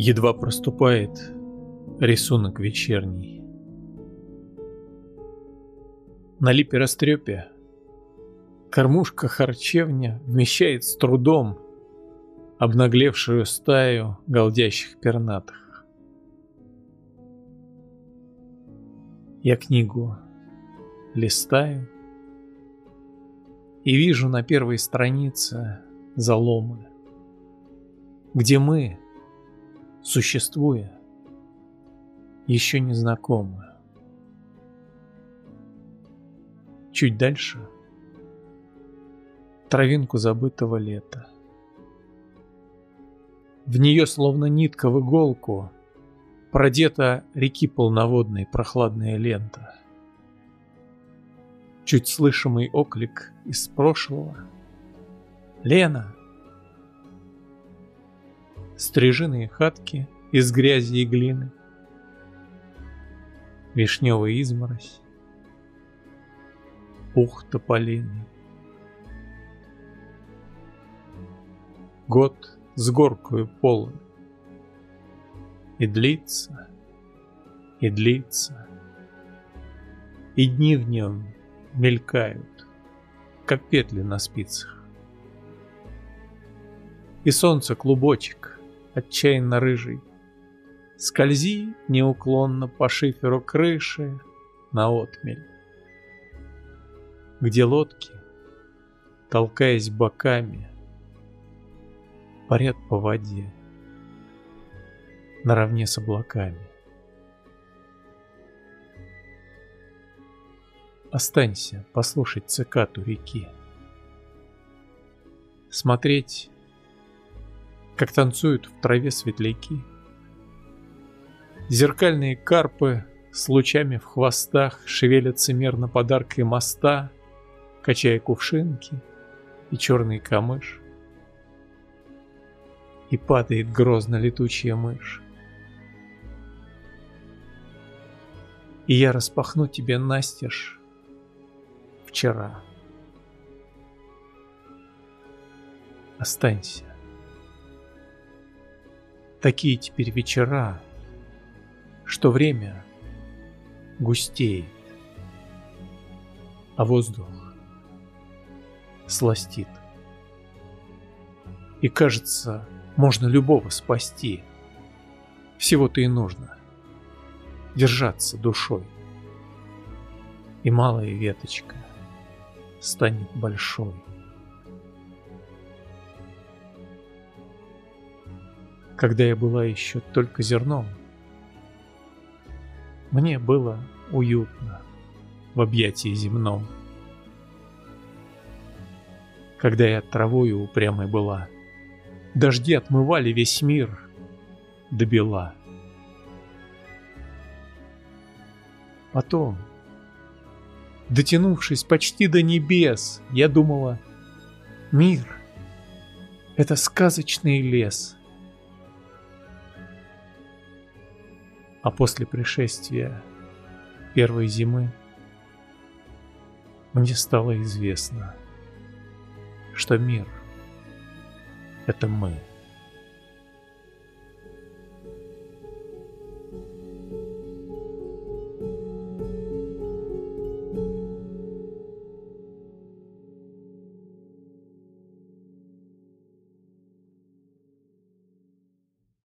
Едва проступает рисунок вечерний. На липе растрепе кормушка-харчевня вмещает с трудом обнаглевшую стаю голдящих пернатых. Я книгу листаю и вижу на первой странице заломы, где мы, существуя, еще не знакомы. Чуть дальше травинку забытого лета. В нее словно нитка в иголку продета реки полноводной прохладная лента. Чуть слышимый оклик из прошлого. «Лена!» Стрижиные хатки из грязи и глины. Вишневая изморозь. Пух тополиный. Год с горкою полон. И длится, и длится, И дни в нем мелькают, Как петли на спицах. И солнце клубочек, отчаянно рыжий, Скользи неуклонно по шиферу крыши на отмель, Где лодки, толкаясь боками, парят по воде наравне с облаками. Останься послушать цикату реки. Смотреть, как танцуют в траве светляки. Зеркальные карпы с лучами в хвостах шевелятся мерно подаркой моста, качая кувшинки и черный камыш и падает грозно летучая мышь. И я распахну тебе настежь вчера. Останься. Такие теперь вечера, что время густеет, а воздух сластит. И кажется, можно любого спасти. Всего-то и нужно. Держаться душой. И малая веточка станет большой. Когда я была еще только зерном, мне было уютно в объятии земном. Когда я травою упрямой была — Дожди отмывали весь мир до бела. Потом, дотянувшись почти до небес, я думала, мир — это сказочный лес. А после пришествия первой зимы мне стало известно, что мир — это мы.